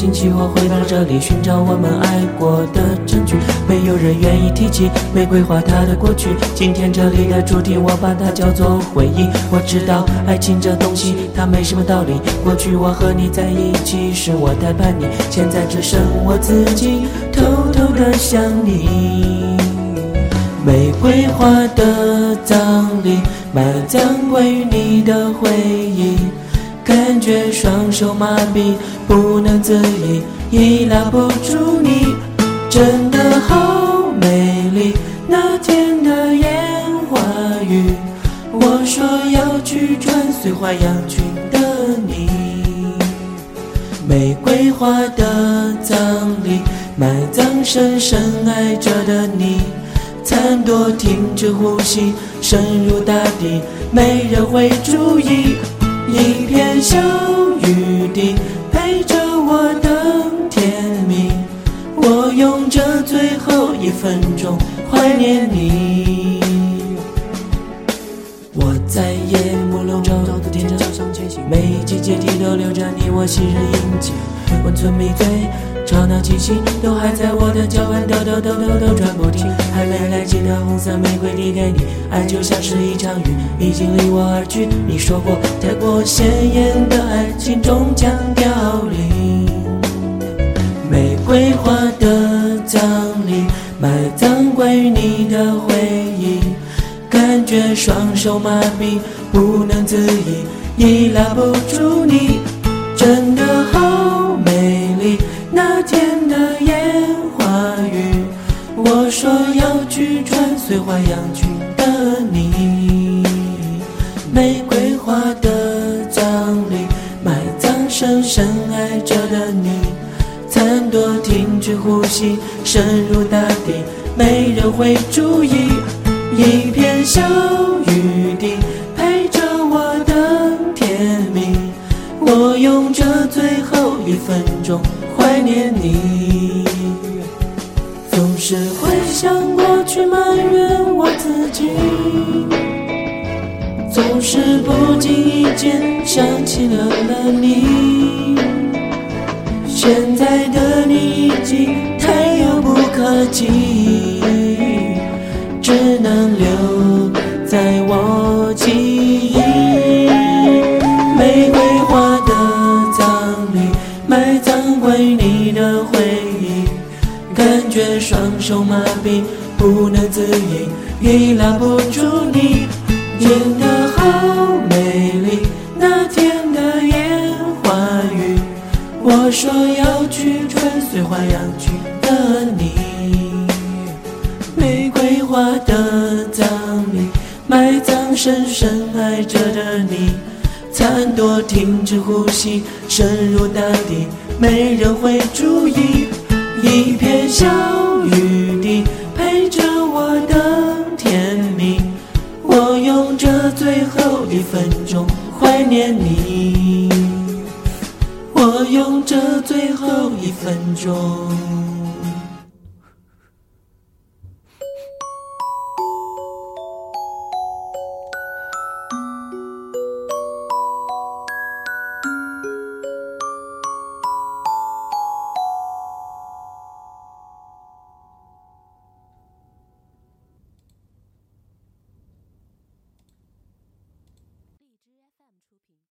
星期，我回到这里寻找我们爱过的证据。没有人愿意提起玫瑰花它的过去。今天这里的主题，我把它叫做回忆。我知道爱情这东西，它没什么道理。过去我和你在一起是，我太叛逆，现在只剩我自己，偷偷的想你。玫瑰花的葬礼，埋葬关于你的回忆。感觉双手麻痹，不能自已，已拉不住你，真的好美丽。那天的烟花雨，我说要去穿碎花洋裙的你。玫瑰花的葬礼，埋葬深深爱着的你，残朵停止呼吸，深入大地，没人会注意。一片小雨滴陪着我等天明，我用这最后一分钟怀念你。我在夜幕笼罩的天桥上前行，每一阶梯都留着你我昔日印记，温存迷醉。吵闹气息都还在我的脚腕，抖抖抖抖抖转不。红色玫瑰递给你，爱就像是一场雨，已经离我而去。你说过，太过鲜艳的爱情终将凋零。玫瑰花的葬礼，埋葬关于你的回忆，感觉双手麻痹，不能自已，已拉不住你，花羊群的你。玫瑰花的葬礼，埋葬深深爱着的你。残朵停止呼吸，深入大地，没人会注意。一片小雨滴陪着我等天明，我用这最后一分钟。总是不经意间想起了你。现在的你已经太遥不可及，只能留在我记忆。玫瑰花的葬礼，埋葬关于你的回忆，感觉双手麻痹，不能自已，已拉不住你，真的好美丽。那天的烟花雨，我说要去穿碎花洋裙的你。玫瑰花的葬礼，埋葬深深爱着的你。残朵停止呼吸，深入大地，没人会注意。一片小雨这最后一分钟怀念你。我用这最后一分钟。